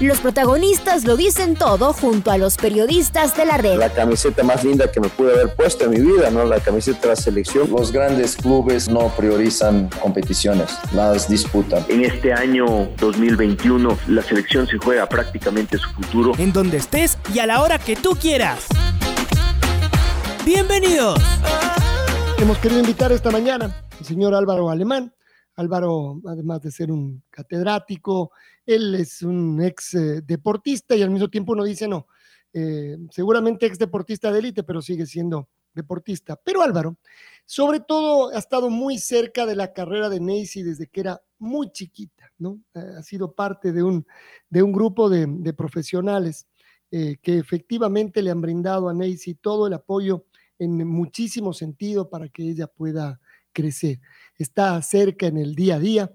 Los protagonistas lo dicen todo junto a los periodistas de la red. La camiseta más linda que me pude haber puesto en mi vida, ¿no? La camiseta de la selección. Los grandes clubes no priorizan competiciones, las disputan. En este año 2021 la selección se juega prácticamente su futuro. En donde estés y a la hora que tú quieras. Bienvenidos. Hemos querido invitar esta mañana al señor Álvaro Alemán. Álvaro, además de ser un catedrático, él es un ex eh, deportista y al mismo tiempo uno dice, no, eh, seguramente ex deportista de élite, pero sigue siendo deportista. Pero Álvaro, sobre todo, ha estado muy cerca de la carrera de Neisy desde que era muy chiquita, ¿no? Eh, ha sido parte de un, de un grupo de, profesionales que efectivamente le han brindado a Neisy todo el apoyo en muchísimo sentido para que ella pueda crecer. Está cerca en el día a día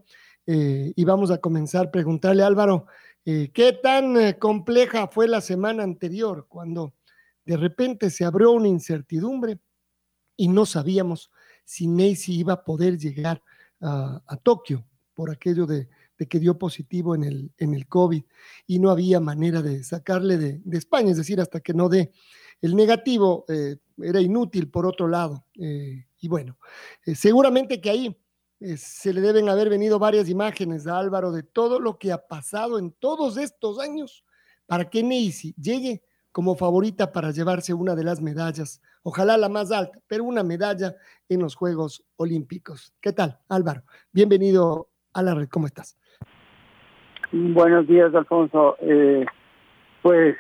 eh, y vamos a comenzar a preguntarle, Álvaro, eh, ¿qué tan eh, compleja fue la semana anterior cuando de repente se abrió una incertidumbre y no sabíamos si Neisy iba a poder llegar a, Tokio por aquello de, que dio positivo en el, en el COVID y no había manera de sacarle de, España, es decir, hasta que no dé el negativo era inútil por otro lado. y bueno, seguramente que ahí eh, se le deben haber venido varias imágenes a Álvaro de todo lo que ha pasado en todos estos años para que Neisy llegue como favorita para llevarse una de las medallas, ojalá la más alta, pero una medalla en los Juegos Olímpicos. ¿Qué tal, Álvaro? Bienvenido a la red, ¿cómo estás? Buenos días, Alfonso. Eh, pues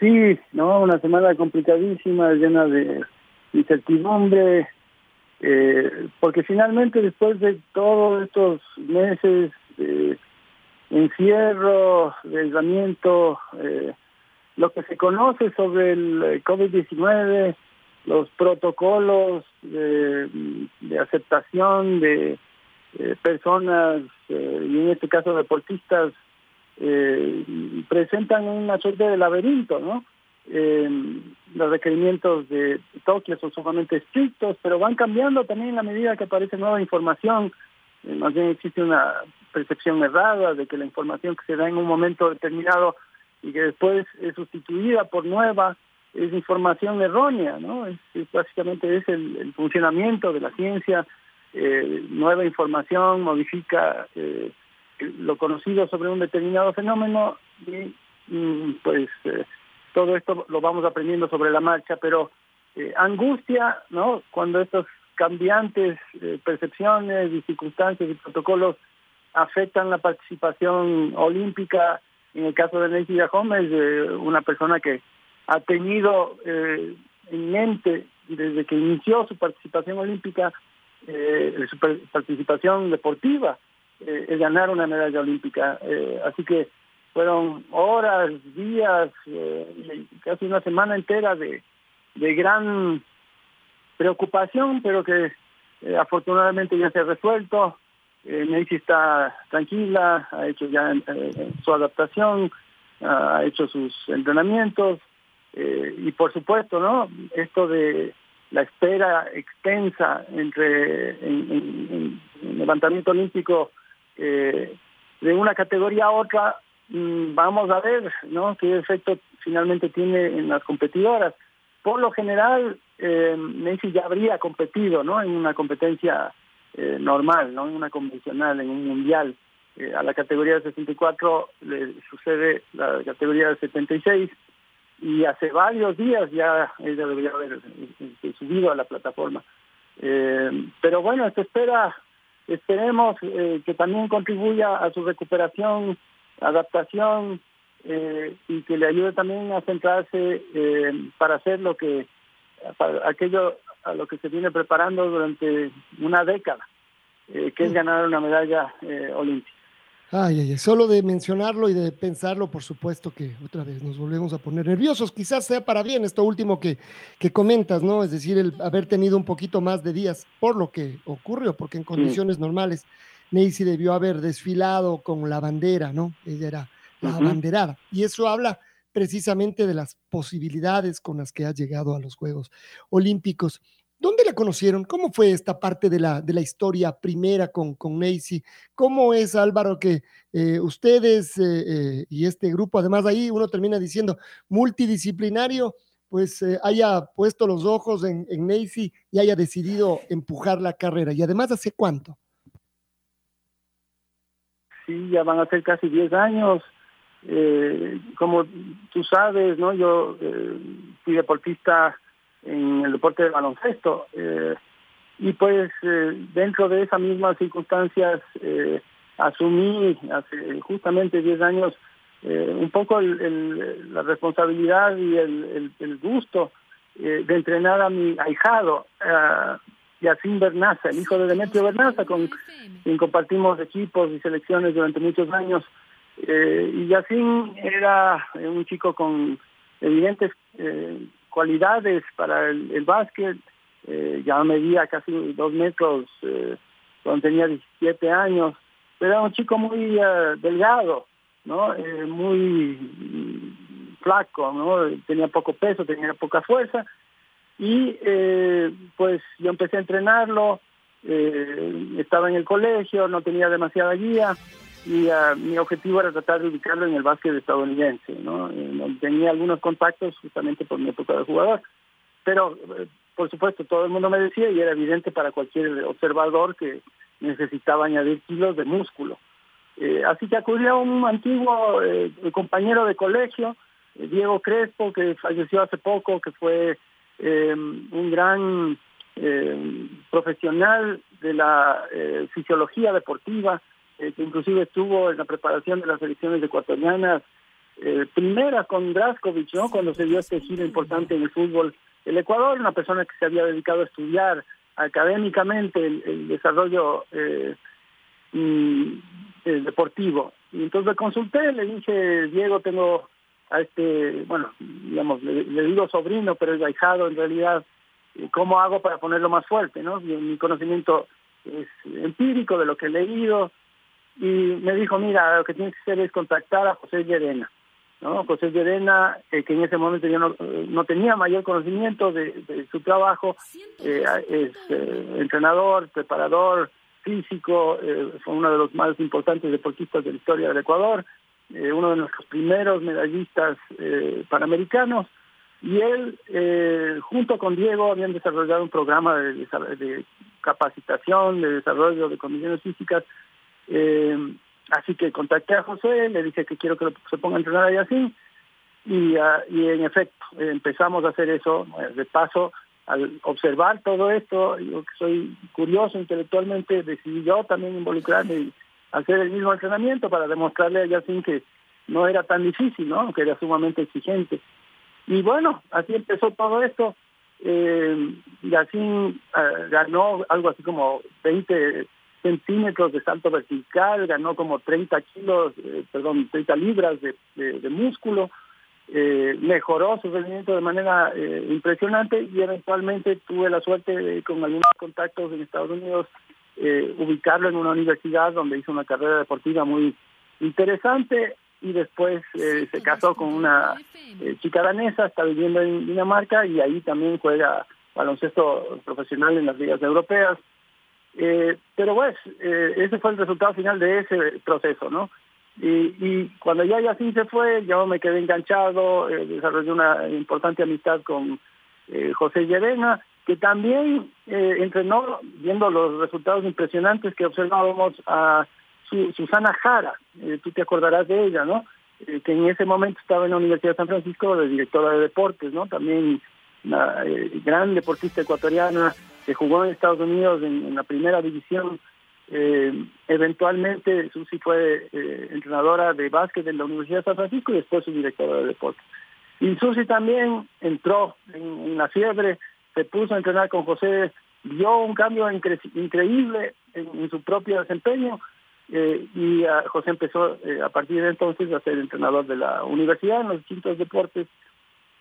sí, ¿no? Una semana complicadísima, llena de incertidumbre, eh, porque finalmente después de todos estos meses de encierro, de aislamiento, eh, lo que se conoce sobre el eh, COVID-19, los protocolos de, aceptación de personas, y en este caso deportistas, presentan una suerte de laberinto, ¿no? Eh, los requerimientos de Tokio son sumamente estrictos, pero van cambiando también en la medida que aparece nueva información. Eh, más bien existe una percepción errada de que la información que se da en un momento determinado y que después es sustituida por nueva es información errónea, ¿no? Es, básicamente es el, funcionamiento de la ciencia. Eh, nueva información modifica eh, lo conocido sobre un determinado fenómeno y mm, pues todo esto lo vamos aprendiendo sobre la marcha, pero eh, angustia, ¿no? Cuando estos cambiantes eh, percepciones circunstancias y protocolos afectan la participación olímpica, en el caso de Nancy Gómez, una persona que ha tenido eh, en mente desde que inició su participación olímpica, su participación deportiva, es ganar una medalla olímpica. así que fueron horas, días, eh, casi una semana entera de, gran preocupación, pero que eh, afortunadamente ya se ha resuelto. Eh, está tranquila, ha hecho ya eh, su adaptación, ha hecho sus entrenamientos y por supuesto, ¿no? Esto de la espera extensa entre en, el levantamiento olímpico de una categoría a otra vamos a ver ¿no? qué efecto finalmente tiene en las competidoras. Por lo general, eh, ya habría competido ¿no? en una competencia eh, normal, ¿no? en una convencional, en un mundial. Eh, a la categoría de 64 le sucede la categoría de 76 y hace varios días ya ella debería haber eh, subido a la plataforma. pero bueno, se espera, esperemos que también contribuya a su recuperación adaptación eh, y que le ayude también a centrarse eh, para hacer lo que para aquello a lo que se viene preparando durante una década, eh, que es ganar una medalla olímpica. Ay, ay, ay, solo de mencionarlo y de pensarlo, por supuesto que otra vez nos volvemos a poner nerviosos. Quizás sea para bien esto último que, que comentas, ¿no? Es decir, el haber tenido un poquito más de días por lo que ocurrió, porque en condiciones normales Neisy debió haber desfilado con la bandera, ¿no? Ella era la abanderada. Y eso habla precisamente de las posibilidades con las que ha llegado a los Juegos Olímpicos. ¿Dónde la conocieron? ¿Cómo fue esta parte de la, de la historia primera con, con Macy? ¿Cómo es, Álvaro, que eh, ustedes eh, eh, y este grupo, además ahí uno termina diciendo multidisciplinario, pues haya puesto los ojos en, en Macy y haya decidido empujar la carrera? Y además, ¿hace cuánto? Ya van a ser casi 10 años. como tú sabes, ¿no? Yo fui deportista en el deporte de baloncesto. Eh, y pues eh, dentro de esas mismas circunstancias eh, asumí hace justamente 10 años un poco la responsabilidad y el, gusto de entrenar a mi ahijado, Yacín Bernaza, el hijo de Demetrio Bernaza, con quien compartimos equipos y selecciones durante muchos años. y Yacín era un chico con evidentes cualidades para el, básquet. Eh, ya medía casi dos metros eh, cuando tenía 17 años. Pero era un chico muy eh, delgado, ¿no? muy flaco, ¿no? Tenía poco peso, tenía poca fuerza. Y pues yo empecé a entrenarlo, estaba en el colegio, no tenía demasiada guía y uh, mi objetivo era tratar de ubicarlo en el básquet estadounidense, ¿no? Eh, tenía algunos contactos justamente por mi época de jugador, pero eh, por supuesto todo el mundo me decía y era evidente para cualquier observador que necesitaba añadir kilos de músculo. Eh, así que acudí a un antiguo compañero de colegio, Diego Crespo, que falleció hace poco, que fue un gran profesional de la fisiología deportiva, eh, que inclusive estuvo en la preparación de las elecciones ecuatorianas, eh, primera con Draskovic, ¿no? Cuando se dio este giro importante en el fútbol. El Ecuador, una persona que se había dedicado a estudiar académicamente el, desarrollo eh, mm, deportivo. Y entonces le consulté, le dije, Diego, tengo a este, bueno, digamos, le, digo sobrino, pero es ahijado en realidad, ¿cómo hago para ponerlo más fuerte? ¿no? Mi conocimiento es empírico de lo que he leído, y me dijo, mira, lo que tienes que hacer es contactar a José Llerena. ¿no? José Llerena, eh, que en ese momento yo no, tenía mayor conocimiento de, su trabajo, eh, es eh, entrenador, preparador físico, fue uno de los más importantes deportistas de la historia del Ecuador, uno de nuestros primeros medallistas panamericanos, y él, junto con Diego, habían desarrollado un programa de, capacitación, de desarrollo de condiciones físicas eh, así que contacté a José, le dije que quiero que se ponga a entrenar ahí así, y, ah, y en efecto empezamos a hacer eso. Eh, de paso, al observar todo esto, yo que soy curioso intelectualmente, decidí yo también involucrarme y hacer el mismo entrenamiento para demostrarle a Yacine que no era tan difícil, ¿no? que era sumamente exigente. Y bueno, así empezó todo esto. Eh, Yacine ah, ganó algo así como 20 centímetros de salto vertical, ganó como 30 kilos, eh, perdón, 30 libras de, músculo, eh, mejoró su rendimiento de manera eh, impresionante y eventualmente tuve la suerte de, con algunos contactos en Estados Unidos ubicarlo en una universidad donde hizo una carrera deportiva muy interesante y después se casó con una chica danesa, está viviendo en Dinamarca y ahí también juega baloncesto profesional en las ligas europeas. Eh, pero pues, eh, ese fue el resultado final de ese proceso, ¿no? Y, cuando ya así se fue, yo me quedé enganchado, eh, desarrollé una importante amistad con eh, José Llerena, que también entrenó, viendo los resultados impresionantes que observábamos a Susana Jara, tú te acordarás de ella, ¿no? que en ese momento estaba en la Universidad de San Francisco de directora de deportes, ¿no? También una gran deportista ecuatoriana, que jugó en Estados Unidos en, la primera división. Eh, eventualmente Susi fue eh, entrenadora de básquet en la Universidad de San Francisco y después su directora de deporte. Y Susi también entró en, la fiebre, se puso a entrenar con José, vio un cambio increíble en, su propio desempeño y José empezó a partir de entonces a ser entrenador de la universidad en los distintos deportes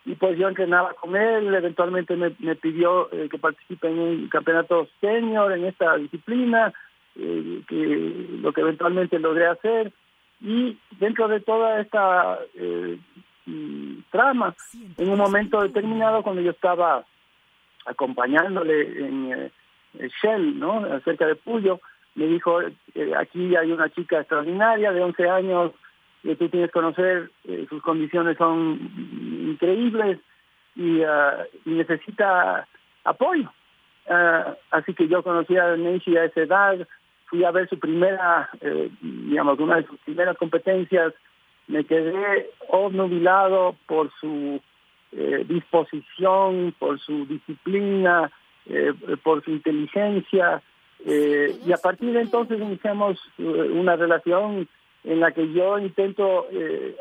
y pues yo entrenaba con él, eventualmente me, pidió que participe en un campeonato senior en esta disciplina, que lo que eventualmente logré hacer y dentro de toda esta eh, mm, trama, en un momento determinado cuando yo estaba acompañándole en eh, Shell, ¿no? Acerca de Puyo, me dijo, eh, aquí hay una chica extraordinaria de 11 años, que tú tienes que conocer, sus condiciones son increíbles y, ah, necesita apoyo. Ah, así que yo conocí a Nancy a esa edad, fui a ver su primera, eh, digamos, una de sus primeras competencias, me quedé obnubilado por su eh, disposición, por su disciplina, eh, por su inteligencia, y a partir de entonces iniciamos una relación en la que yo intento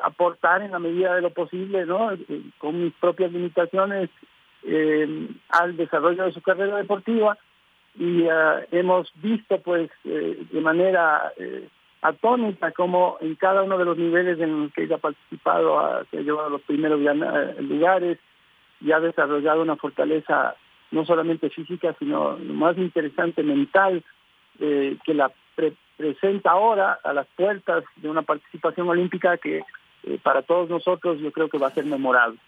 aportar en la medida de lo posible, ¿no? con mis propias limitaciones, al desarrollo de su carrera deportiva y uh, hemos visto pues eh, de manera eh, atónita como en cada uno de los niveles en los que ella ha participado ha, se ha llevado a los primeros lugares y ha desarrollado una fortaleza no solamente física sino lo más interesante mental eh, que la presenta ahora a las puertas de una participación olímpica que para todos nosotros yo creo que va a ser memorable.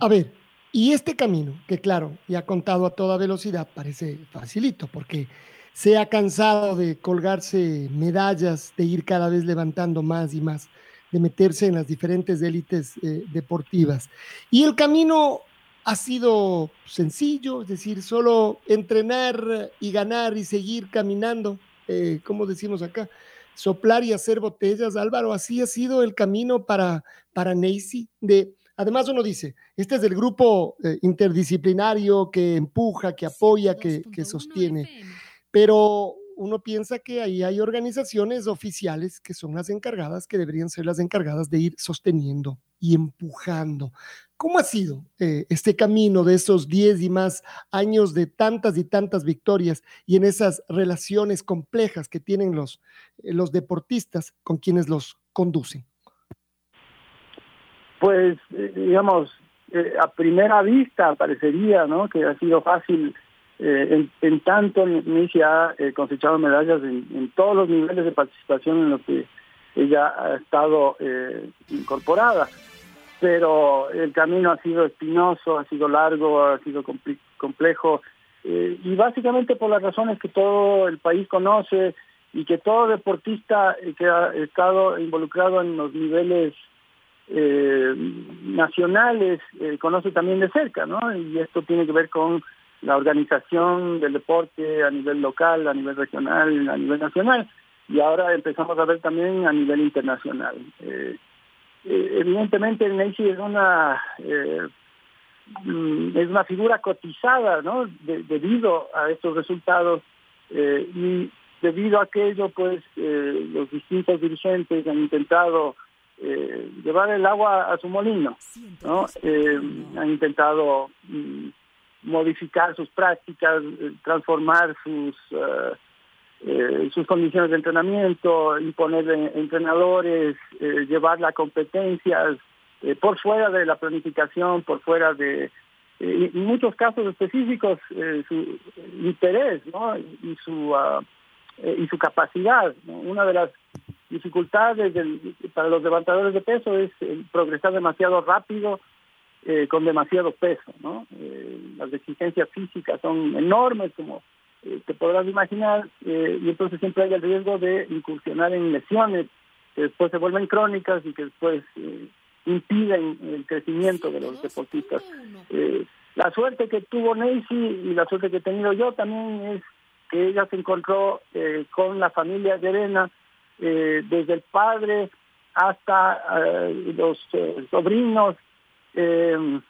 A ver, y este camino, que claro, ya contado a toda velocidad, parece facilito, porque se ha cansado de colgarse medallas, de ir cada vez levantando más y más, de meterse en las diferentes élites eh, deportivas. Y el camino ha sido sencillo, es decir, solo entrenar y ganar y seguir caminando, eh, como decimos acá, soplar y hacer botellas. Álvaro, así ha sido el camino para, para Neisy, de Además, uno dice, este es el grupo eh, interdisciplinario que empuja, que apoya, que, sostiene, pero uno piensa que ahí hay organizaciones oficiales que son las encargadas, que deberían ser las encargadas de ir sosteniendo y empujando. ¿Cómo ha sido eh, este camino de esos 10 y más años de tantas y tantas victorias y en esas relaciones complejas que tienen los, eh, los deportistas con quienes los conducen? pues eh, digamos, a primera vista parecería ¿no? que ha sido fácil, eh, en, tanto se ha cosechado medallas en, todos los niveles de participación en los que ella ha estado incorporada, pero el camino ha sido espinoso, ha sido largo, ha sido complejo, y básicamente por las razones que todo el país conoce y que todo deportista que ha estado involucrado en los niveles eh, nacionales eh, conoce también de cerca, ¿no? Y esto tiene que ver con la organización del deporte a nivel local, a nivel regional, a nivel nacional, y ahora empezamos a ver también a nivel internacional. Eh, eh evidentemente el Neysi es una eh, mm, es una figura cotizada, ¿no? debido a estos resultados y debido a aquello, pues los distintos dirigentes han intentado eh, llevar el agua a su molino, ¿no? Han intentado mm, modificar sus prácticas, eh, transformar sus sus condiciones de entrenamiento, imponer entrenadores, llevar las competencias por fuera de la planificación, por fuera de en muchos casos específicos su interés, ¿no? Y su ah, y su capacidad. Una de las dificultades para los levantadores de peso es progresar demasiado rápido eh, con demasiado peso, ¿no? Eh, las exigencias físicas son enormes, como eh, te podrás imaginar, y entonces siempre hay el riesgo de incursionar en lesiones que después se vuelven crónicas y que después impiden el crecimiento de los deportistas. la suerte que tuvo Nancy y la suerte que he tenido yo también es que ella se encontró con la familia de eh, desde el padre hasta eh, los eh,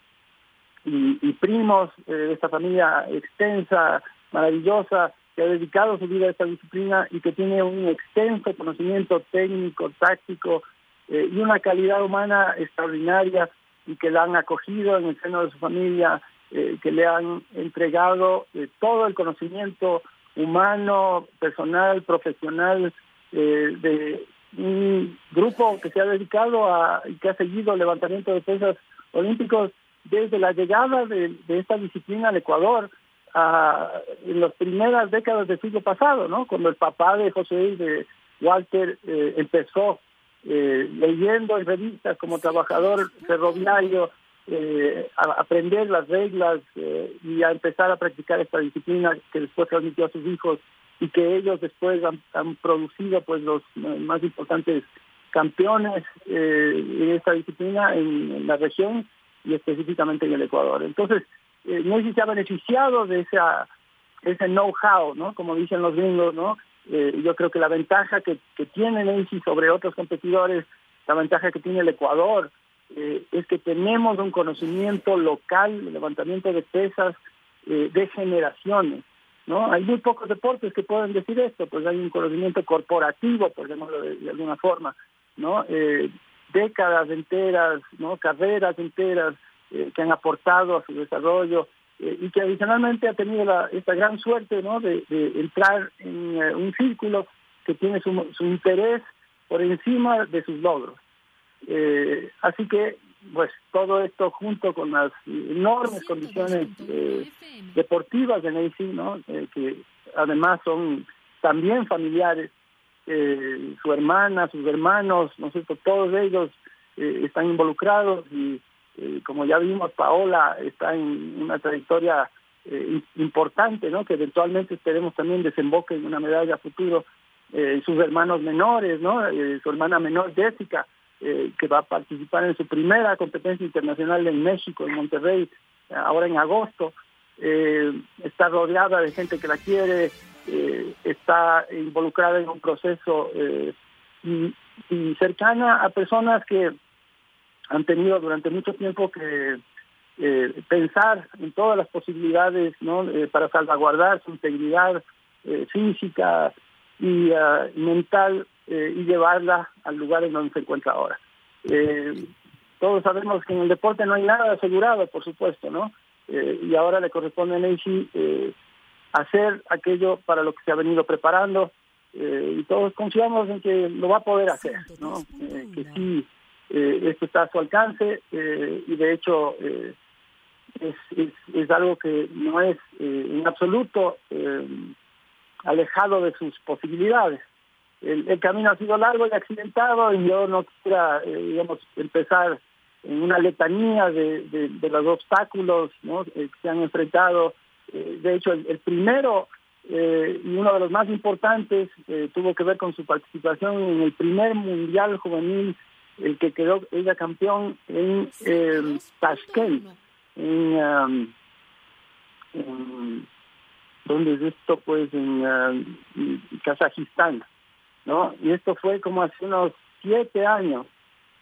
sobrinos y, primos de esta familia extensa, maravillosa, que ha dedicado su vida a esta disciplina y que tiene un extenso conocimiento técnico, táctico y una calidad humana extraordinaria y que la han acogido en el seno de su familia, que le han entregado todo el conocimiento humano, personal, profesional, eh, de un grupo que se ha dedicado a y que ha seguido el levantamiento de pesas olímpicos desde la llegada de, esta disciplina al Ecuador a, en las primeras décadas del siglo pasado, ¿no? Cuando el papá de José y de Walter eh, empezó eh, leyendo en revistas como trabajador ferroviario, eh, a aprender las reglas y a empezar a practicar esta disciplina que después transmitió a sus hijos y que ellos después han, producido pues los más importantes campeones eh, en esta disciplina en, la región y específicamente en el Ecuador. Entonces, eh, Messi se ha beneficiado de esa ese know-how, ¿no? Como dicen los gringos, ¿no? Eh, yo creo que la ventaja que, que tiene Messi sobre otros competidores, la ventaja que tiene el Ecuador, eh, es que tenemos un conocimiento local de levantamiento de pesas eh, de generaciones. ¿no? Hay muy pocos deportes que pueden decir esto, pues hay un conocimiento corporativo, por ejemplo, de, alguna forma, ¿no? Eh, décadas enteras, ¿no? Carreras enteras que han aportado a su desarrollo y que adicionalmente ha tenido la, esta gran suerte, ¿no? De, entrar en un círculo que tiene su, su interés por encima de sus logros. Eh, así que, pues todo esto junto con las enormes condiciones eh, deportivas de Nancy, ¿no? Eh, que además son también familiares, su hermana, sus hermanos, ¿no todos ellos están involucrados y como ya vimos, Paola está en una trayectoria importante, ¿no? Que eventualmente esperemos también desemboque en una medalla futuro. sus hermanos menores, ¿no? su hermana menor Jessica, eh, que va a participar en su primera competencia internacional en México, en Monterrey, ahora en agosto. Eh, está rodeada de gente que la quiere, eh, está involucrada en un proceso y, cercana a personas que han tenido durante mucho tiempo que pensar en todas las posibilidades ¿no? para salvaguardar su integridad física y mental eh, y llevarla al lugar en donde se encuentra ahora. Eh, todos sabemos que en el deporte no hay nada asegurado, por supuesto, ¿no? Eh, y ahora le corresponde a Nancy hacer aquello para lo que se ha venido preparando y todos confiamos en que lo va a poder hacer, ¿no? que sí, esto está a su alcance y de hecho es, es, es, algo que no es en absoluto alejado de sus posibilidades el, camino ha sido largo y accidentado y yo no quisiera, eh, digamos, empezar en una letanía de, de, los obstáculos ¿no? Eh, que se han enfrentado. Eh, de hecho, el, primero y uno de los más importantes tuvo que ver con su participación en el primer Mundial Juvenil, el que quedó ella campeón en Tashkent, en, um, en, ¿dónde es esto? Pues en um, Kazajistán. ¿no? Y esto fue como hace unos siete años,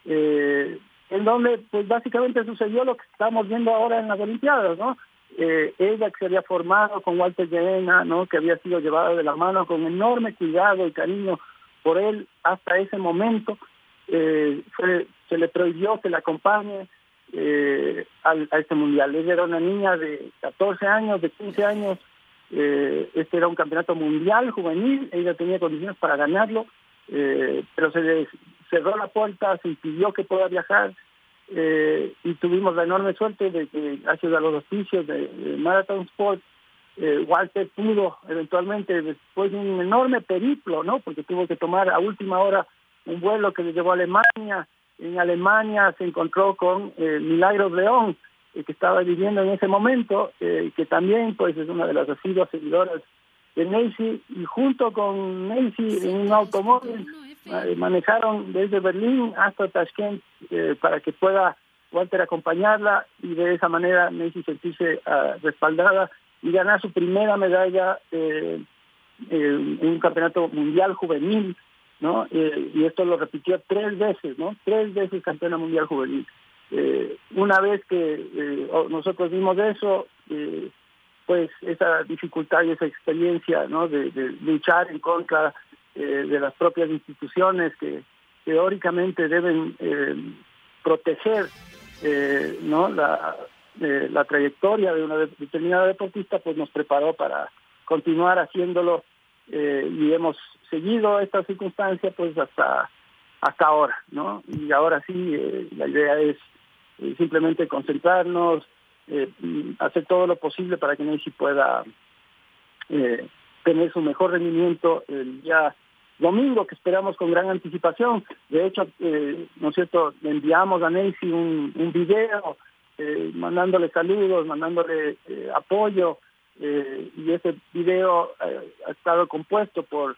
eh, en donde pues básicamente sucedió lo que estamos viendo ahora en las Olimpiadas, ¿no? Eh, ella que se había formado con Walter Llena, ¿no? Que había sido llevada de la mano con enorme cuidado y cariño por él hasta ese momento, eh, se le prohibió que la acompañe eh, al, a este mundial. Ella era una niña de 14 años, de 15 años, este era un campeonato mundial juvenil, ella tenía condiciones para ganarlo, pero se le cerró la puerta, se impidió que pueda viajar eh, y tuvimos la enorme suerte de que gracias a los auspicios de, Marathon Sport, Walter pudo eventualmente, después de un enorme periplo, ¿no? porque tuvo que tomar a última hora un vuelo que le llevó a Alemania, en Alemania se encontró con Milagros León, eh, que estaba viviendo en ese momento, eh, que también pues es una de las asiduas seguidoras de Nancy, y junto con Nancy en un automóvil eh, manejaron desde Berlín hasta Tashkent para que pueda Walter acompañarla y de esa manera Nancy sentirse uh, respaldada y ganar su primera medalla en un campeonato mundial juvenil, ¿no? y esto lo repitió tres veces, ¿no? Tres veces campeona mundial juvenil. Eh, una vez que eh, nosotros vimos eso, eh, pues esa dificultad y esa experiencia ¿no? de, luchar en contra de las propias instituciones que teóricamente deben proteger ¿no? la, la trayectoria de una determinada deportista, pues nos preparó para continuar haciéndolo y hemos seguido esta circunstancia pues hasta hasta ahora, ¿no? Y ahora sí, la idea es simplemente concentrarnos, hacer todo lo posible para que Messi pueda tener su mejor rendimiento el día domingo, que esperamos con gran anticipación. De hecho, eh, ¿no es cierto?, le enviamos a Nancy un, un video eh, mandándole saludos, mandándole eh, apoyo, y ese video ha estado compuesto por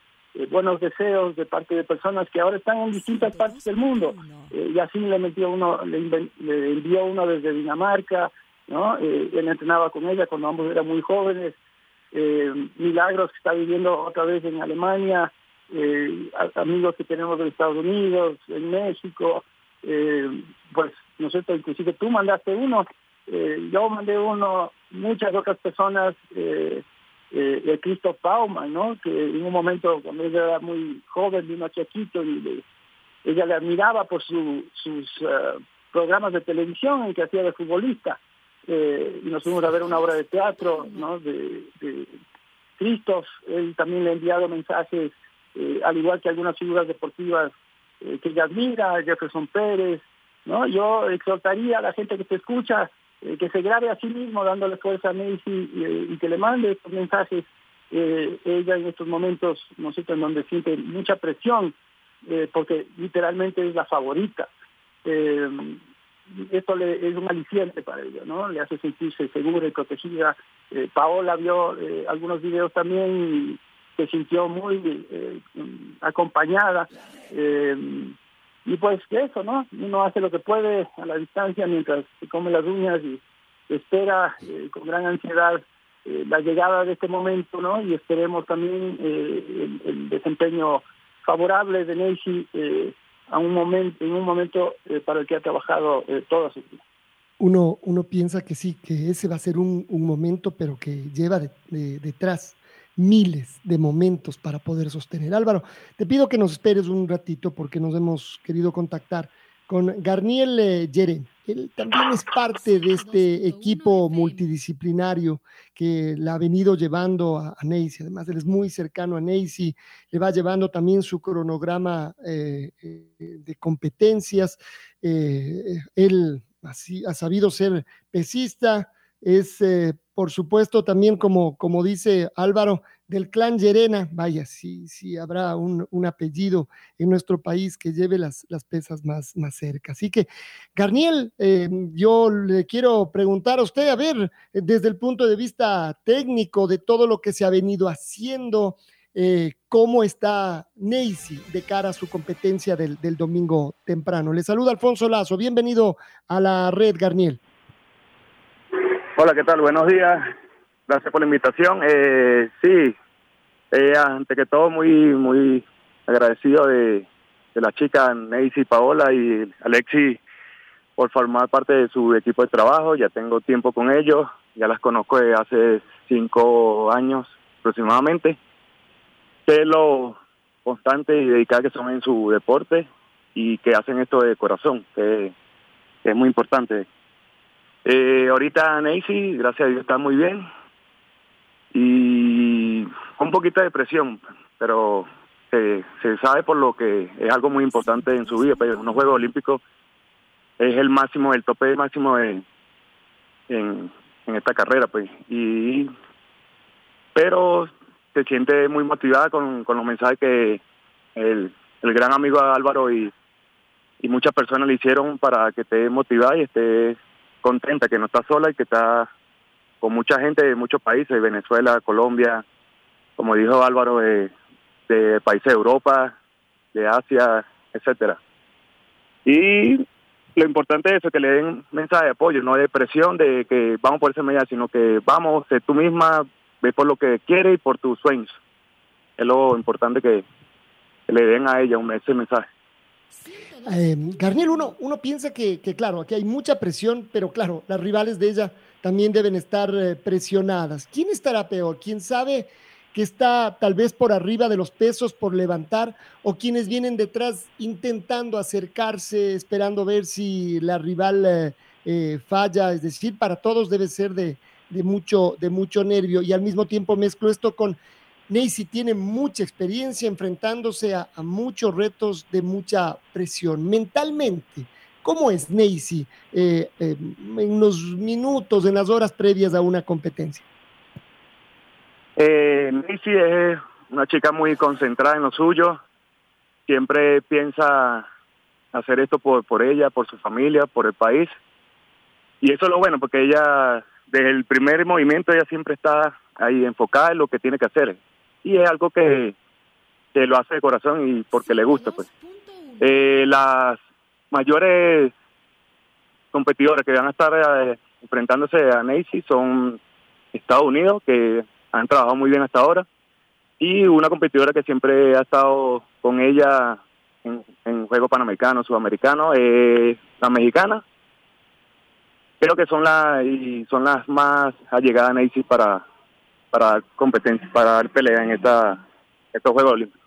buenos deseos de parte de personas que ahora están en distintas partes del mundo. y así le metió uno, le, le, envió uno desde Dinamarca, ¿no? él entrenaba con ella cuando ambos eran muy jóvenes. Milagros que está viviendo otra vez en Alemania, eh, amigos que tenemos de Estados Unidos, en México, eh, pues nosotros inclusive tú mandaste uno, eh, yo mandé uno, muchas otras personas, eh, eh, de Cristo Pauma, ¿no? Que en un momento cuando ella era muy joven, vino a Chiquito ella le admiraba por su, sus programas de televisión en que hacía de futbolista. y nos fuimos a ver una obra de teatro, ¿no? De, de Cristo, él también le ha enviado mensajes eh, al igual que algunas figuras deportivas eh, que ella admira, Jefferson Pérez, ¿no? Yo exhortaría a la gente que te escucha eh, que se grabe a sí mismo dándole fuerza a Macy y que le mande estos mensajes. ella en estos momentos, no sé, en donde siente mucha presión, porque literalmente es la favorita. esto le, es un aliciente para ella, ¿no? Le hace sentirse segura y protegida. Paola vio algunos videos también se sintió muy eh, acompañada. Eh, y pues eso, ¿no? Uno hace lo que puede a la distancia mientras se come las uñas y espera eh, con gran ansiedad la llegada de este momento, ¿no? Y esperemos también el, desempeño favorable de Nancy a un momento, en un momento para el que ha trabajado toda su vida. Uno, uno piensa que sí, que ese va a ser un, un momento, pero que lleva detrás miles de momentos para poder sostener. Álvaro, te pido que nos esperes un ratito porque nos hemos querido contactar con Garniel eh, Yeren. Él también es parte de este equipo multidisciplinario que la ha venido llevando a, a Además, él es muy cercano a Neisy, le va llevando también su cronograma eh, eh, de competencias. él así, ha sabido ser pesista, es por supuesto, también como, como dice Álvaro, del clan Llerena, vaya, si sí, habrá un, apellido en nuestro país que lleve las, las pesas más, más cerca. Así que, Garniel, eh, yo le quiero preguntar a usted, a ver, desde el punto de vista técnico de todo lo que se ha venido haciendo, eh, cómo está Neisy de cara a su competencia del, del domingo temprano. Le saluda Alfonso Lazo, bienvenido a la red, Garniel. Hola, ¿qué tal? Buenos días. Gracias por la invitación. Eh, sí, eh, ante que todo muy muy agradecido de, de la chica Neisy Paola y Alexi por formar parte de su equipo de trabajo. Ya tengo tiempo con ellos, ya las conozco desde hace cinco años aproximadamente. Sé lo constante y dedicada que son en su deporte y que hacen esto de corazón, que es muy importante. Eh, ahorita Nancy, gracias a Dios, está muy bien. Y un poquito de presión, pero se, sabe por lo que es algo muy importante en su vida. Pero pues, unos Juegos Olímpicos es el máximo, el tope máximo en, en esta carrera. pues y Pero se siente muy motivada con, con los mensajes que el, el gran amigo Álvaro y, y muchas personas le hicieron para que esté motivada y esté contenta que no está sola y que está con mucha gente de muchos países, Venezuela, Colombia, como dijo Álvaro, de, países de Europa, de Asia, etcétera. Y lo importante es eso, que le den mensaje de apoyo, no de presión de que vamos por esa medida, sino que vamos, sé tú misma, ve por lo que quieres y por tus sueños. Es lo importante que, le den a ella un, ese mensaje. Eh, Garniel, uno, uno piensa que, claro, aquí hay mucha presión, pero claro, las rivales de ella también deben estar eh, presionadas. ¿Quién estará peor? ¿Quién sabe que está tal vez por arriba de los pesos por levantar o quienes vienen detrás intentando acercarse, esperando ver si la rival eh, falla? Es decir, para todos debe ser de, de mucho, de mucho nervio y al mismo tiempo mezclo esto con Neisy tiene mucha experiencia enfrentándose a, muchos retos de mucha presión mentalmente. ¿Cómo es Neisy eh, eh, en los minutos, en las horas previas a una competencia? Eh, es una chica muy concentrada en lo suyo, siempre piensa hacer esto por, por ella, por su familia, por el país. Y eso es lo bueno, porque ella, desde el primer movimiento, ella siempre está ahí enfocada en lo que tiene que hacer y es algo que, que lo hace de corazón y porque le gusta. pues eh, Las mayores competidores que van a estar eh, enfrentándose a Nancy son Estados Unidos, que han trabajado muy bien hasta ahora, y una competidora que siempre ha estado con ella en, en Juegos Panamericanos, Sudamericanos, la mexicana. Creo que son, las y son las más allegadas a Nancy para, para competencia, para dar pelea en esta, estos Juegos Olímpicos.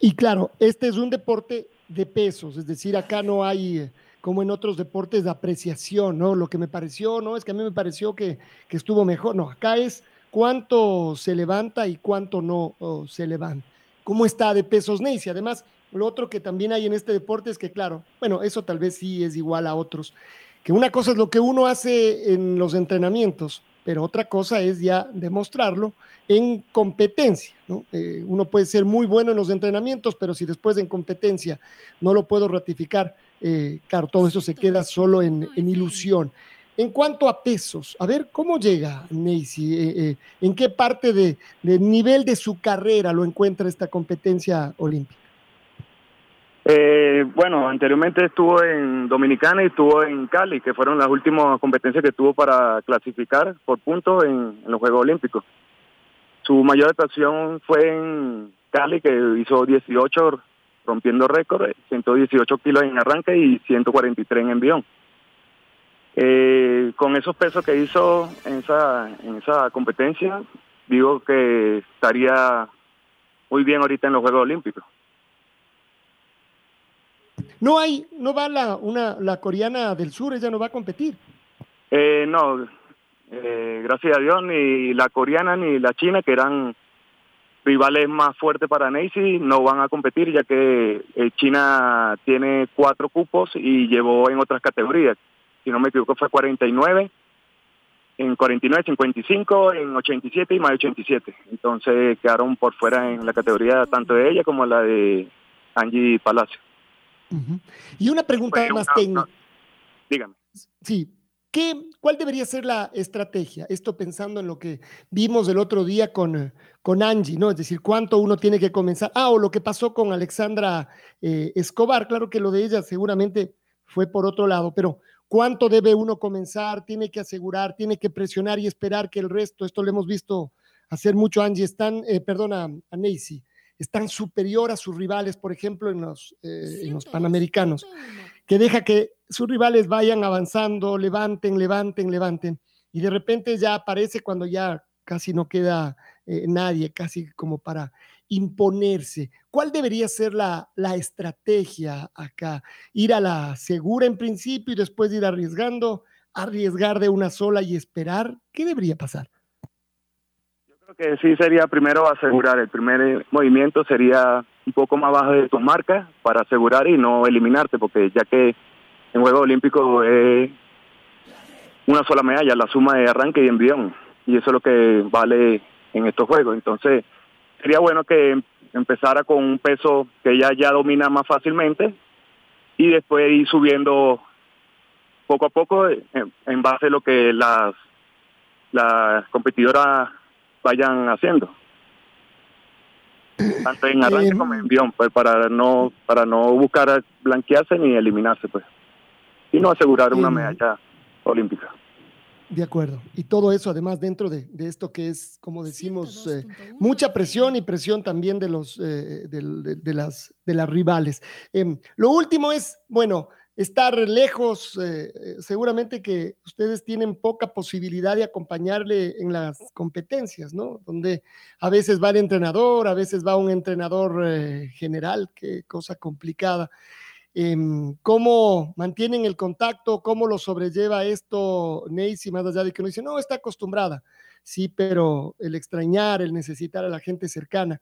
Y claro, este es un deporte de pesos, es decir, acá no hay eh, como en otros deportes de apreciación, ¿no? Lo que me pareció, no, es que a mí me pareció que, que estuvo mejor, no, acá es cuánto se levanta y cuánto no se levanta. ¿Cómo está de pesos Neisy? Además, lo otro que también hay en este deporte es que, claro, bueno, eso tal vez sí es igual a otros, que una cosa es lo que uno hace en los entrenamientos pero otra cosa es ya demostrarlo en competencia. Eh, uno puede ser muy bueno en los entrenamientos, pero si después en competencia no lo puedo ratificar, eh, claro, todo eso se queda solo en, ilusión. En cuanto a pesos, a ver, ¿cómo llega Neisy? Eh, ¿En qué parte de, del nivel de su carrera lo encuentra esta competencia olímpica? Eh, bueno, anteriormente estuvo en Dominicana y estuvo en Cali, que fueron las últimas competencias que tuvo para clasificar por puntos en, los Juegos Olímpicos. Su mayor actuación fue en Cali, que hizo 18 rompiendo récord, 118 kilos en arranque y 143 en envión. Eh, con esos pesos que hizo en esa, en esa competencia, digo que estaría muy bien ahorita en los Juegos Olímpicos. No hay, no va la, una, la coreana del sur, ella no va a competir. Eh, no, eh, gracias a Dios, ni la coreana ni la china, que eran rivales más fuertes para Nancy, no van a competir, ya que eh, China tiene cuatro cupos y llevó en otras categorías. Si no me equivoco, fue 49, en 49, 55, en 87 y más 87. Entonces quedaron por fuera en la categoría tanto de ella como la de Angie Palacio. Y una pregunta más técnica. Dígame. Sí. ¿Qué, ¿Cuál debería ser la estrategia? Esto pensando en lo que vimos el otro día con, con Angie, ¿no? Es decir, cuánto uno tiene que comenzar. Ah, o lo que pasó con Alexandra eh, Escobar. Claro que lo de ella seguramente fue por otro lado, pero ¿cuánto debe uno comenzar? Tiene que asegurar, tiene que presionar y esperar que el resto, esto lo hemos visto hacer mucho Angie, están, eh, perdona, a Nancy, están superior a sus rivales, por ejemplo, en los, eh, en los Panamericanos, que deja que sus rivales vayan avanzando, levanten, levanten, levanten, y de repente ya aparece cuando ya casi no queda eh, nadie, casi como para imponerse. ¿Cuál debería ser la, la, estrategia acá? ¿Ir a la segura en principio y después ir arriesgando? ¿Arriesgar de una sola y esperar? ¿Qué debería pasar? Que sí sería primero asegurar, el primer movimiento sería un poco más bajo de tu marca para asegurar y no eliminarte, porque ya que en Juegos Olímpicos es una sola medalla, la suma de arranque y envión, y eso es lo que vale en estos Juegos. Entonces, sería bueno que empezara con un peso que ella ya domina más fácilmente y después ir subiendo poco a poco en, base a lo que las, las competidoras vayan haciendo tanto en arranque eh, como en envión pues para no para no buscar blanquearse ni eliminarse pues y no asegurar una medalla olímpica de acuerdo. Y todo eso además dentro de, esto que es, como decimos, eh, mucha presión y presión también de, los, eh, de, las, de las rivales. Em, lo último es, bueno, estar lejos, eh, eh, seguramente que ustedes tienen poca posibilidad de acompañarle en las competencias, ¿no? Donde a veces va el entrenador, a veces va un entrenador eh, general, qué cosa complicada. Em, ¿Cómo mantienen el contacto? ¿Cómo lo sobrelleva esto Neisy? Más allá de que uno dice, no, está acostumbrada. Sí, pero el extrañar, el necesitar a la gente cercana,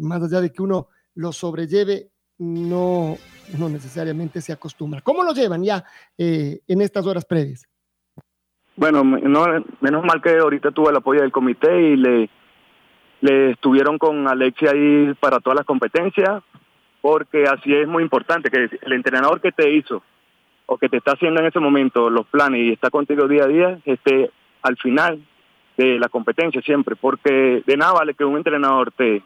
más allá de que uno lo sobrelleve, no, no necesariamente se acostumbra. ¿Cómo lo llevan ya eh, en estas horas previas? Bueno, no, menos mal que ahorita tuve el apoyo del comité y le, le estuvieron con Alexia ahí para todas las competencias, porque así es muy importante que el entrenador que te hizo o que te está haciendo en ese momento los planes y está contigo día a día, esté al final de la competencia siempre, porque de nada vale que un entrenador te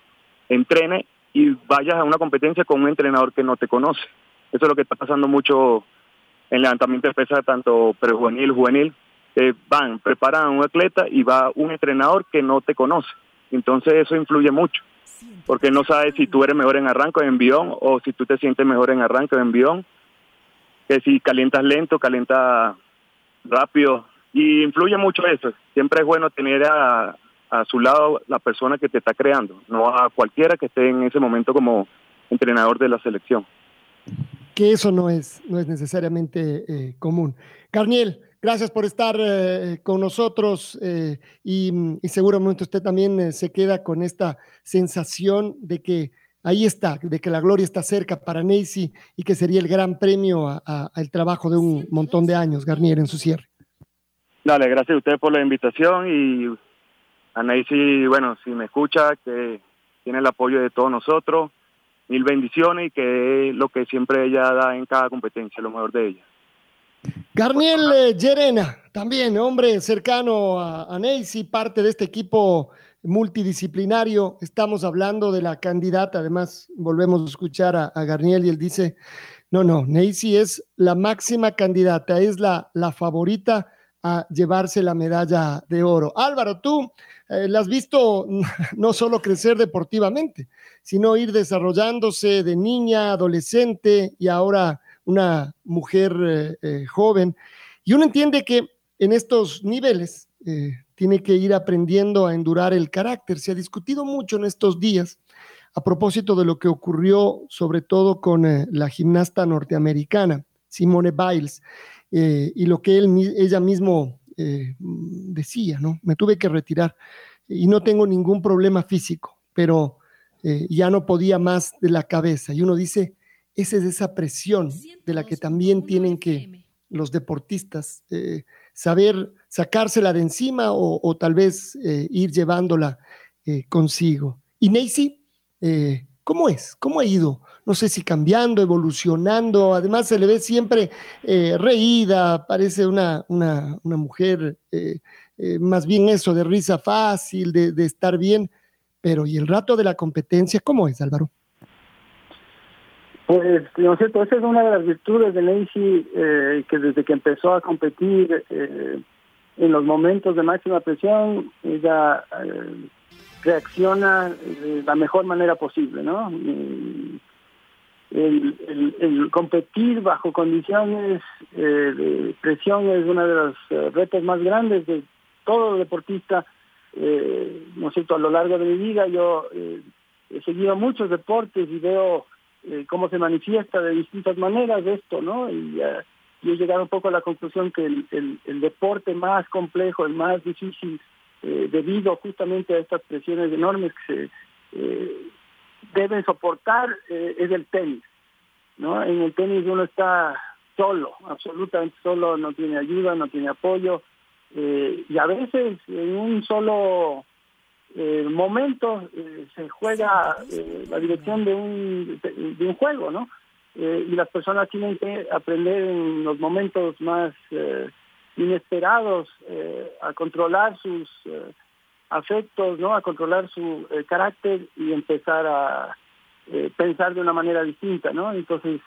entrene y vayas a una competencia con un entrenador que no te conoce. Eso es lo que está pasando mucho en levantamiento de pesas, tanto prejuvenil, juvenil, eh, van, preparan a un atleta y va un entrenador que no te conoce. Entonces eso influye mucho, porque no sabes si tú eres mejor en arranque o en envión, o si tú te sientes mejor en arranque o en envión, que si calientas lento, calientas rápido, y influye mucho eso. Siempre es bueno tener a, a su lado la persona que te está creando, no a cualquiera que esté en ese momento como entrenador de la selección. Que eso no es, no es necesariamente eh, común. Carniel, Gracias por estar eh, con nosotros eh, y, seguramente usted también eh, se queda con esta sensación de que ahí está, de que la gloria está cerca para Neisy y que sería el gran premio al trabajo de un montón de años, Garnier, en su cierre. Dale, gracias a usted por la invitación y a Neisy, bueno, si me escucha, que tiene el apoyo de todos nosotros, mil bendiciones y que es lo que siempre ella da en cada competencia, lo mejor de ella. Garniel Llerena, eh, también hombre cercano a, a parte de este equipo multidisciplinario. Estamos hablando de la candidata, además volvemos a escuchar a, Garniel y él dice, no, no, Neisy es la máxima candidata, es la, la favorita a llevarse la medalla de oro. Álvaro, tú eh, la has visto no solo crecer deportivamente, sino ir desarrollándose de niña, adolescente y ahora una mujer eh, eh, joven. Y uno entiende que en estos niveles eh, tiene que ir aprendiendo a endurar el carácter. Se ha discutido mucho en estos días a propósito de lo que ocurrió sobre todo con la gimnasta norteamericana, Simone Biles, y lo que él, ella mismo decía, ¿no? Me tuve que retirar y no tengo ningún problema físico, pero ya no podía más de la cabeza. Y uno dice, esa es esa presión de la que también tienen que los deportistas eh, saber sacársela de encima o, tal vez eh, ir llevándola eh, consigo. Y Neisy, ¿cómo es? ¿Cómo ha ido? No sé si cambiando, evolucionando, además se le ve siempre reída, parece una, una, mujer más bien eso, de risa fácil, de, estar bien, pero ¿y el rato de la competencia, cómo es, Álvaro? Pues, no sé, esa es una de las virtudes de Lacey, eh, que desde que empezó a competir eh, en los momentos de máxima presión, ella eh, reacciona de la mejor manera posible, ¿no? El, competir bajo condiciones de presión es uno de los retos más grandes de todo deportista, ¿no es cierto? A lo largo de mi vida yo he seguido muchos deportes y veo eh, cómo se manifiesta de distintas maneras esto, ¿no? Y, he llegado un poco a la conclusión que el, el, deporte más complejo, el más difícil, eh, debido justamente a estas presiones enormes que se eh, deben soportar, es el tenis, ¿no? En el tenis uno está solo, absolutamente solo, no tiene ayuda, no tiene apoyo, y a veces en un solo eh, momento eh, se juega eh, la dirección de un, de, un juego, ¿no? Eh, y las personas tienen que aprender en los momentos más inesperados a controlar sus afectos, ¿no? A controlar su carácter y empezar a pensar de una manera distinta, ¿no? Entonces,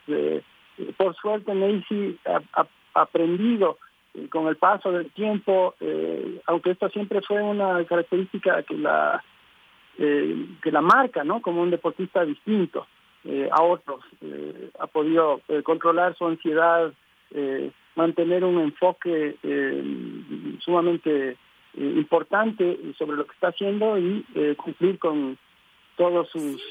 por suerte, Macy ha aprendido con el paso del tiempo, eh, aunque esto siempre fue una característica que la eh, que la marca, ¿no? Como un deportista distinto eh, a otros, ha podido controlar su ansiedad, mantener un enfoque sumamente importante sobre lo que está haciendo y cumplir con todos sus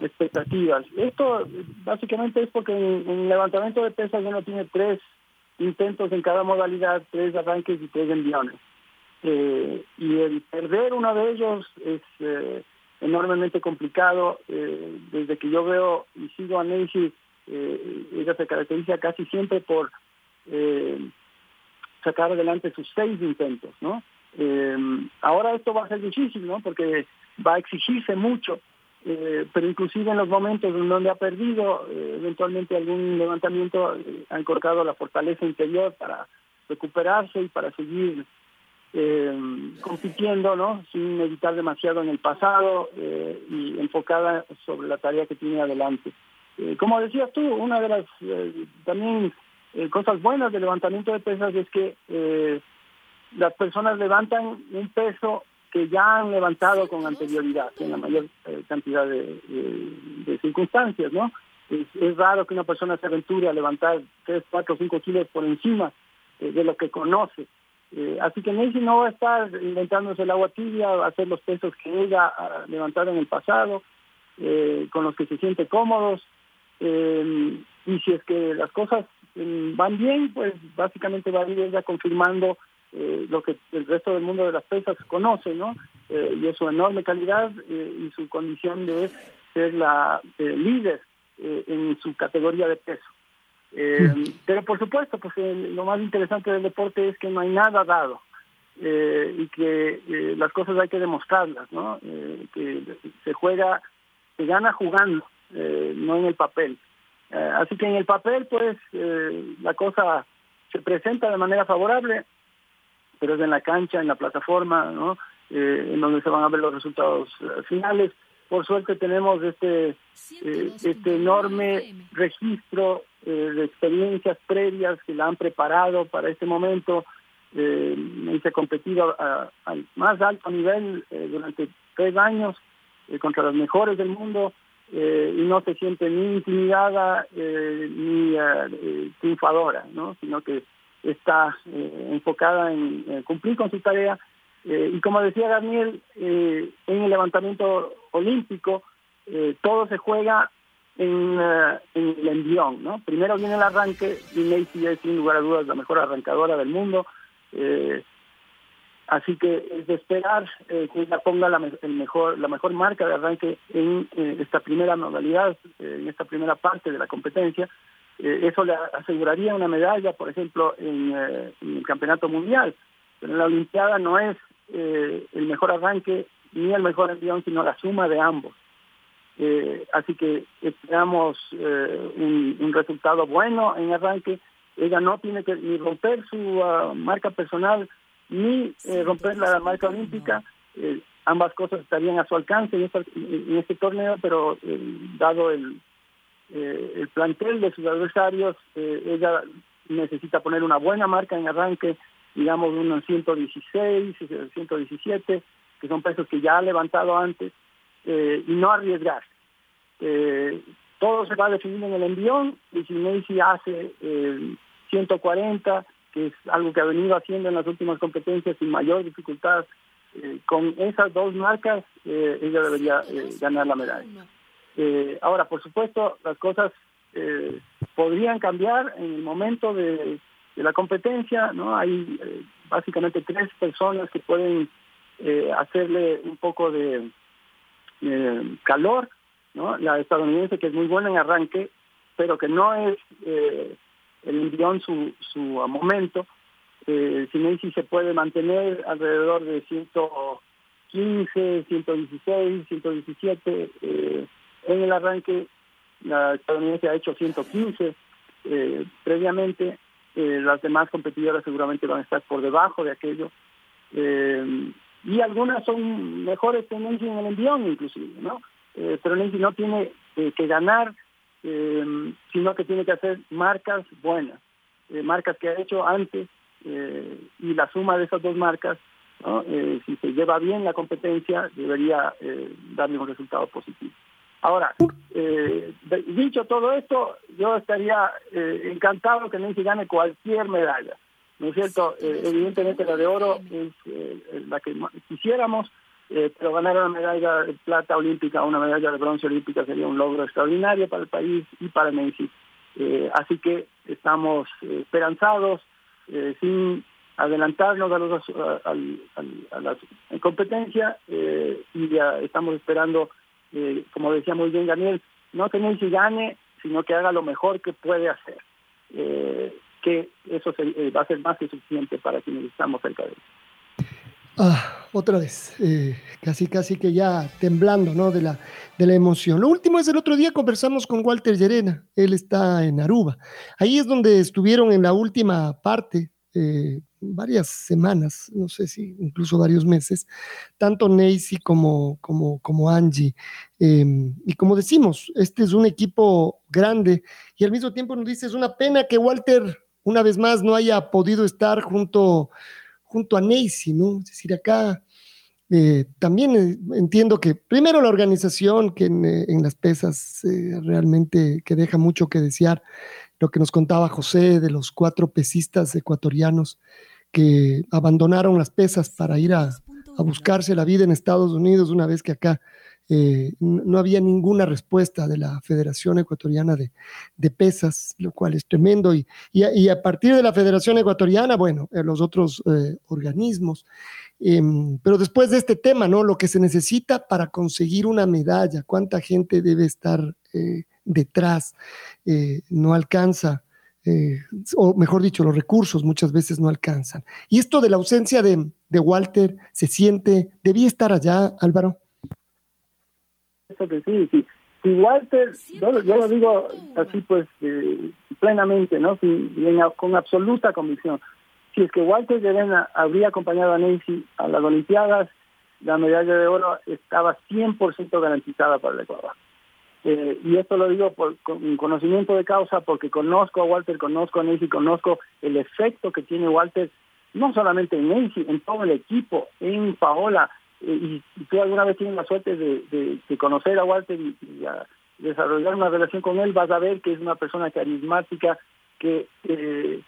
expectativas. Esto básicamente es porque en, en levantamiento de pesas uno tiene tres intentos en cada modalidad, tres arranques y tres enviones. Eh, y el perder uno de ellos es eh, enormemente complicado. Eh, desde que yo veo y sigo a Nancy, eh, ella se caracteriza casi siempre por eh, sacar adelante sus seis intentos, ¿no? Eh, ahora esto va a ser difícil, ¿no? Porque va a exigirse mucho, eh, pero inclusive en los momentos en donde ha perdido eh, eventualmente algún levantamiento, eh, ha encorcado la fortaleza interior para recuperarse y para seguir compitiendo, ¿no? Sin meditar demasiado en el pasado y enfocada sobre la tarea que tiene adelante. Como decías tú, una de las también eh, cosas buenas del levantamiento de pesas es que eh, las personas levantan un peso que ya han levantado con anterioridad, en la mayor eh, cantidad de, circunstancias, ¿no? Es, raro que una persona se aventure a levantar 3, 4, 5 kilos por encima de lo que conoce. Así que Nancy no va a estar inventándose el agua tibia, hacer los pesos que ella ha levantado en el pasado, con los que se siente cómodos. Y si es que las cosas van bien, pues básicamente va a ir ella confirmando eh, lo que el resto del mundo de las pesas conoce, ¿no? Eh, y es su enorme calidad eh, y su condición de ser la eh, líder en su categoría de peso. Eh, pero por supuesto, pues lo más interesante del deporte es que no hay nada dado y que las cosas hay que demostrarlas, ¿no? Que se juega, se gana jugando, no en el papel. Eh, así que en el papel, pues, eh, la cosa se presenta de manera favorable, pero es en la cancha, en la plataforma, ¿no? Eh, en donde se van a ver los resultados eh, finales. Por suerte tenemos este este enorme registro de experiencias previas que la han preparado para este momento. Y se ha competido al más alto nivel durante tres años contra los mejores del mundo eh, y no se siente ni intimidada eh, ni eh, triunfadora, ¿no? sino que está eh, enfocada en, cumplir con su tarea. Eh, y como decía Daniel, eh, en el levantamiento olímpico eh, todo se juega en, en el envión. ¿no? Primero viene el arranque y Macy es sin lugar a dudas la mejor arrancadora del mundo. Eh, así que es de esperar eh, que ella ponga la, el mejor, la mejor marca de arranque en eh, esta primera modalidad, eh, en esta primera parte de la competencia. Eso le aseguraría una medalla, por ejemplo, en, el campeonato mundial. Pero en la Olimpiada no es el mejor arranque ni el mejor envión, sino la suma de ambos. Así que esperamos un, un, resultado bueno en arranque. Ella no tiene que ni romper su uh, marca personal ni eh, romper la marca olímpica. Eh, ambas cosas estarían a su alcance en, esta, en este torneo, pero eh, dado el, el plantel de sus adversarios, ella necesita poner una buena marca en arranque, digamos unos 116, 117, que son pesos que ya ha levantado antes, y no arriesgar. todo se va a definir en el envión, y si Macy hace 140, es algo que ha venido haciendo en las últimas competencias sin mayor dificultad. Eh, con esas dos marcas, eh, ella debería eh, ganar la medalla. ahora, por supuesto, las cosas podrían cambiar en el momento de, de la competencia, ¿no? Hay básicamente tres personas que pueden hacerle un poco de calor, ¿no? La estadounidense que es muy buena en arranque, pero que no es el envión su, su momento. Eh, si se puede mantener alrededor de 115, 116, 117. Eh, en el arranque, la estadounidense ha hecho 115 eh, previamente. Eh, las demás competidoras seguramente van a estar por debajo de aquello. Eh, y algunas son mejores que Nancy en el envión, inclusive, ¿no? Eh, pero Nancy no tiene que ganar eh, sino que tiene que hacer marcas buenas, eh, marcas que ha hecho antes eh, y la suma de esas dos marcas, ¿no? Eh, si se lleva bien la competencia, debería darle un resultado positivo. Ahora, dicho todo esto, yo estaría encantado que Nancy gane cualquier medalla, ¿no es cierto? Evidentemente la de oro es la que quisiéramos, pero ganar una medalla de plata olímpica una medalla de bronce olímpica sería un logro extraordinario para el país y para Messi. así que estamos esperanzados, sin adelantarnos a, los, a, la competencia y ya estamos esperando, como decía muy bien Daniel, no que Messi gane, sino que haga lo mejor que puede hacer. que eso se, va a ser más que suficiente para quienes estamos cerca de él. Ah, otra vez, eh, casi casi que ya temblando, ¿no? De la, de la emoción. Lo último es el otro día conversamos con Walter Llerena, él está en Aruba. Ahí es donde estuvieron en la última parte, eh, varias semanas, no sé si incluso varios meses, tanto Neisy como, como, como Angie. Em, y como decimos, este es un equipo grande y al mismo tiempo nos dice, es una pena que Walter una vez más no haya podido estar junto junto a Neisy, ¿no? Es decir, acá eh, también eh, entiendo que primero la organización que en, eh, las pesas realmente que deja mucho que desear, lo que nos contaba José de los cuatro pesistas ecuatorianos que abandonaron las pesas para ir a, a buscarse la vida en Estados Unidos una vez que acá eh, no había ninguna respuesta de la Federación Ecuatoriana de, Pesas, lo cual es tremendo. Y, a, partir de la Federación Ecuatoriana, bueno, eh, los otros eh, organismos. Em, pero después de este tema, ¿no? Lo que se necesita para conseguir una medalla, cuánta gente debe estar detrás, no alcanza. o mejor dicho, los recursos muchas veces no alcanzan. Y esto de la ausencia de, de Walter se siente, debía estar allá, Álvaro que sí, sí. Si Walter, yo, lo digo así pues eh, plenamente, ¿no? con absoluta convicción. Si es que Walter Llerena habría acompañado a Nancy a las Olimpiadas, la medalla de oro estaba 100% garantizada para el Ecuador. Eh, y esto lo digo por con conocimiento de causa porque conozco a Walter, conozco a Nancy, conozco el efecto que tiene Walter, no solamente en Nancy, en todo el equipo, en Paola, y, tú alguna vez tienes la suerte de, conocer a Walter y, desarrollar una relación con él, vas a ver que es una persona carismática que eh,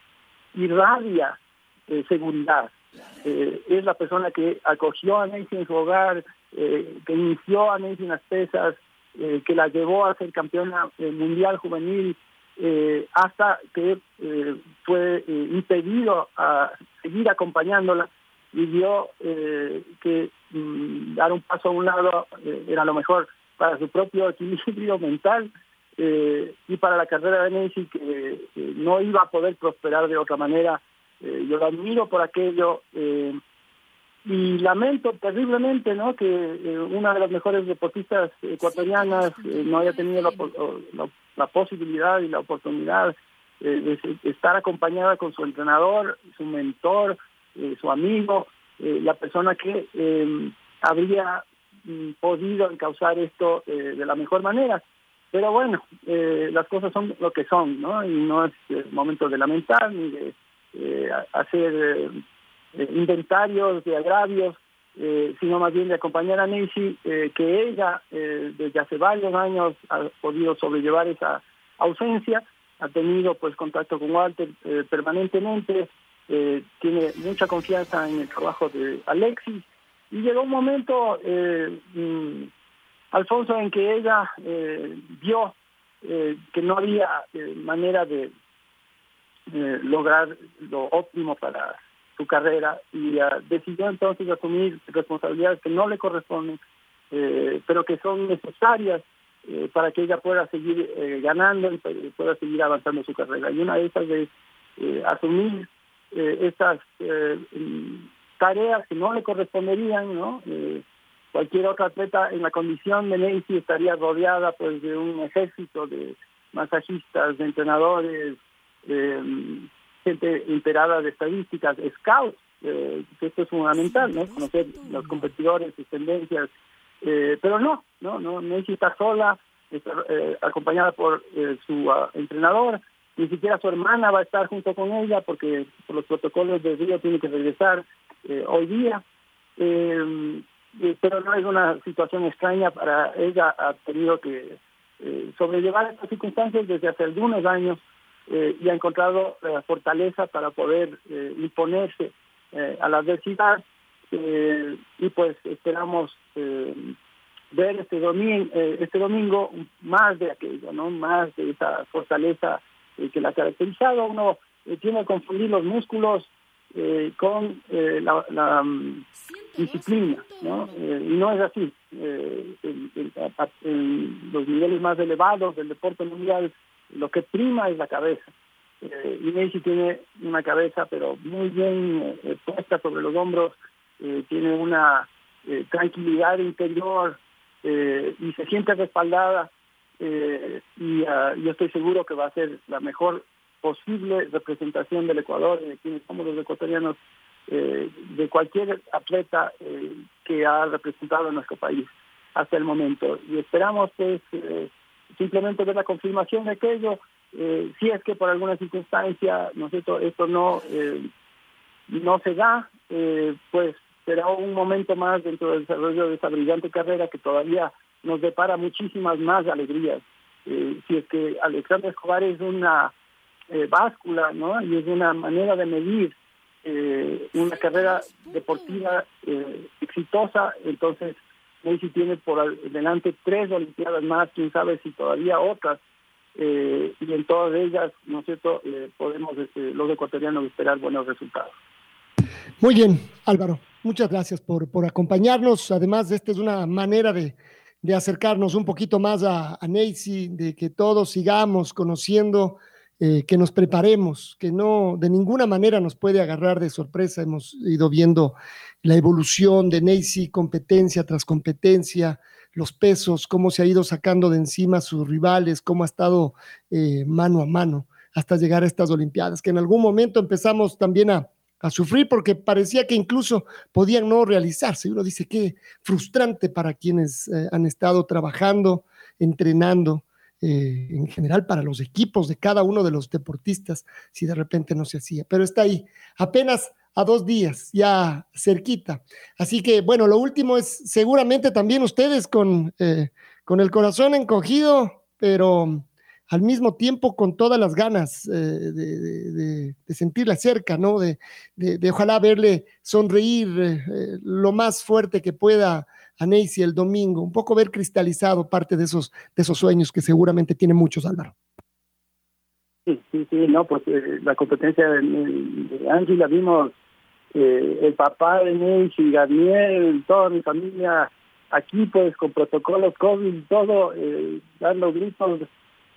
irradia eh, seguridad. Eh, es la persona que acogió a Nancy en su hogar, que inició a Nancy en las pesas, que la llevó a ser campeona mundial juvenil, hasta que fue impedido a seguir acompañándola y vio que Mm, dar un paso a un lado eh, era lo mejor para su propio equilibrio mental eh, y para la carrera de Nancy que no iba a poder prosperar de otra manera. Eh, yo lo admiro por aquello y lamento terriblemente ¿no? que una de las mejores deportistas ecuatorianas no haya tenido la, la, posibilidad y la oportunidad de estar acompañada con su entrenador, su mentor, su amigo, eh, la persona que eh, habría mm, podido encauzar esto eh, de la mejor manera. Pero bueno, las cosas son lo que son, ¿no? Y no es momento de lamentar ni de hacer inventarios de agravios, sino más bien de acompañar a Nancy, que ella desde hace varios años ha podido sobrellevar esa ausencia, ha tenido pues contacto con Walter permanentemente, eh, tiene mucha confianza en el trabajo de Alexis y llegó un momento, eh, mm, Alfonso, en que ella eh, vio que no había manera de lograr lo óptimo para su carrera y decidió entonces asumir responsabilidades que no le corresponden, pero que son necesarias para que ella pueda seguir ganando y pueda seguir avanzando su carrera. Y una de esas es asumir eh, estas eh, tareas que no le corresponderían, ¿no? Eh, cualquier otra atleta en la condición de Nancy estaría rodeada pues de un ejército de masajistas, de entrenadores, gente enterada de estadísticas, scouts, que esto es fundamental, ¿no? Conocer los competidores, sus tendencias, pero no, no, no, Nancy está sola, está acompañada por su ah, entrenador, ni siquiera su hermana va a estar junto con ella porque por los protocolos de Río tiene que regresar eh, hoy día. Eh, eh, pero no es una situación extraña para ella, ha tenido que sobrellevar estas circunstancias desde hace algunos años y ha encontrado la fortaleza para poder imponerse a la adversidad y pues esperamos ver este domingo, este domingo más de aquello, ¿no? Más de esa fortaleza que la ha caracterizado. Uno tiene que confundir los músculos eh, con eh, la, mm, disciplina, ¿no? Eh, y no es así. En, los niveles más elevados del deporte mundial, lo que prima es la cabeza. y Messi tiene una cabeza, pero muy bien puesta sobre los hombros, tiene una tranquilidad interior y se siente respaldada. Y ah, yo estoy seguro que va a ser la mejor posible representación del Ecuador de quienes somos los ecuatorianos, eh, de cualquier atleta eh, que ha representado nuestro país hasta el momento. Y esperamos pues eh, simplemente ver la confirmación de aquello, si es que por alguna circunstancia ¿no esto no, no se da, pues será un momento más dentro del desarrollo de esa brillante carrera que todavía nos depara muchísimas más alegrías. si es que Alexander Escobar es una eh, báscula, ¿no? Y es una manera de medir eh, una carrera deportiva eh, exitosa. Entonces, Messi tiene por delante tres Olimpiadas más, quién sabe si todavía otras. y en todas ellas, ¿no es cierto?, podemos este, los ecuatorianos esperar buenos resultados. Muy bien, Álvaro. Muchas gracias por, por acompañarnos. Además, esta es una manera de, de acercarnos un poquito más a, a de que todos sigamos conociendo eh, que nos preparemos, que no de ninguna manera nos puede agarrar de sorpresa. Hemos ido viendo la evolución de Neisy, competencia tras competencia, los pesos, cómo se ha ido sacando de encima a sus rivales, cómo ha estado eh, mano a mano hasta llegar a estas Olimpiadas, que en algún momento empezamos también a, sufrir porque parecía que incluso podían no realizarse. Uno dice qué frustrante para quienes eh, han estado trabajando, entrenando, eh, en general para los equipos de cada uno de los deportistas si de repente no se hacía. Pero está ahí, apenas a dos días, ya cerquita. Así que, bueno, lo último es seguramente también ustedes con, eh, con el corazón encogido, pero al mismo tiempo con todas las ganas eh, de, sentirla cerca, ¿no? De, ojalá verle sonreír lo más fuerte que pueda a Neisy el domingo, un poco ver cristalizado parte de esos, de esos sueños que seguramente tiene muchos, Álvaro. Sí, sí, sí, no, pues eh, la competencia de, de la vimos, eh, el papá de Neisy, Daniel, toda mi familia aquí pues con protocolos COVID, todo, eh, dando gritos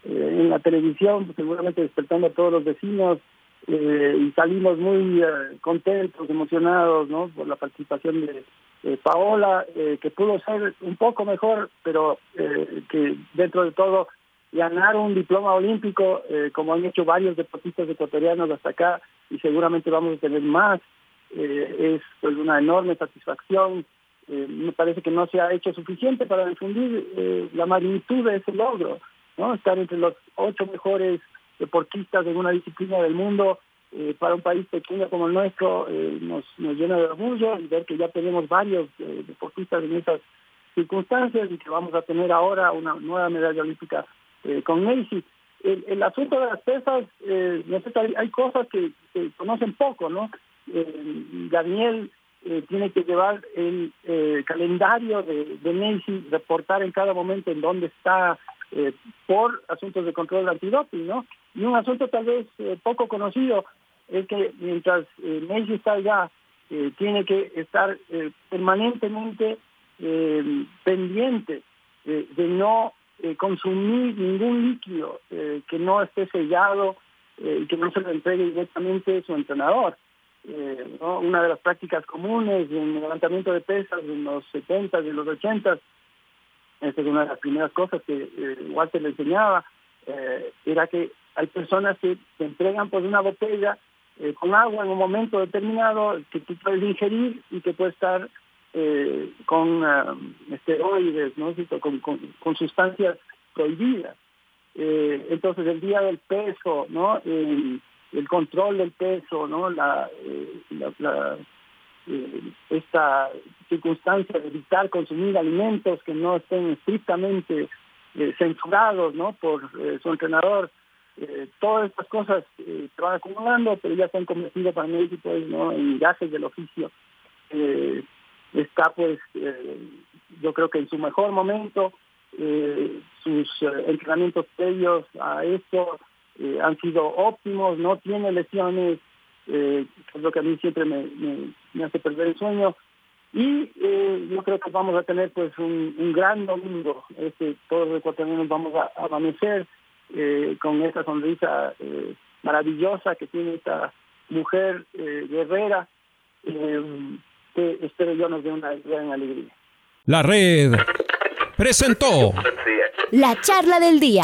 en la televisión, pues, seguramente despertando a todos los vecinos, y salimos muy contentos, emocionados, ¿no? Por la participación de, eh, Paola, eh, que pudo ser un poco mejor, pero eh, que dentro de todo ganar un diploma olímpico, como han hecho varios deportistas ecuatorianos hasta acá, y seguramente vamos a tener más, es pues una enorme satisfacción. me parece que no se ha hecho suficiente para difundir la magnitud de ese logro, Estar entre los ocho mejores deportistas de una disciplina del mundo eh, para un país pequeño como el nuestro eh, nos, nos, llena de orgullo y ver que ya tenemos varios eh, deportistas en esas circunstancias y que vamos a tener ahora una nueva medalla olímpica con Macy. El, asunto de las pesas, hay, hay, cosas que se conocen poco, ¿no? Daniel tiene que llevar el calendario de, de reportar en cada momento en dónde está por asuntos de control antidoping, ¿no? Y un asunto tal vez poco conocido, es que mientras eh, Messi está allá, eh, tiene que estar eh, permanentemente eh, pendiente de no consumir ningún líquido que no esté sellado y que no se lo entregue directamente su entrenador. Una de las prácticas comunes en el levantamiento de pesas en los 70 y los 80 esta es una de las primeras cosas que Walter le enseñaba, era que hay personas que se entregan por una botella eh, con agua en un momento determinado que tú puedes ingerir y que puede estar eh, con uh, esteroides, ¿no? Con, con, sustancias prohibidas. Eh, entonces el día del peso, ¿no? el control del peso, ¿no? La, la, esta circunstancia de evitar consumir alimentos que no estén estrictamente censurados, ¿no? Por su entrenador eh, todas estas cosas eh, se van acumulando, pero ya se han convertido para México ¿no? en gajes del oficio. eh, está pues eh, yo creo que en su mejor momento, eh, sus entrenamientos previos a esto han sido óptimos, no tiene lesiones, eh, es lo que a mí siempre me, me, hace perder el sueño. Y yo creo que vamos a tener pues un, un gran domingo. Este, todos los ecuatorianos vamos a, amanecer con esta sonrisa maravillosa que tiene esta mujer guerrera que espero yo nos dé una gran alegría. La red presentó la charla del día.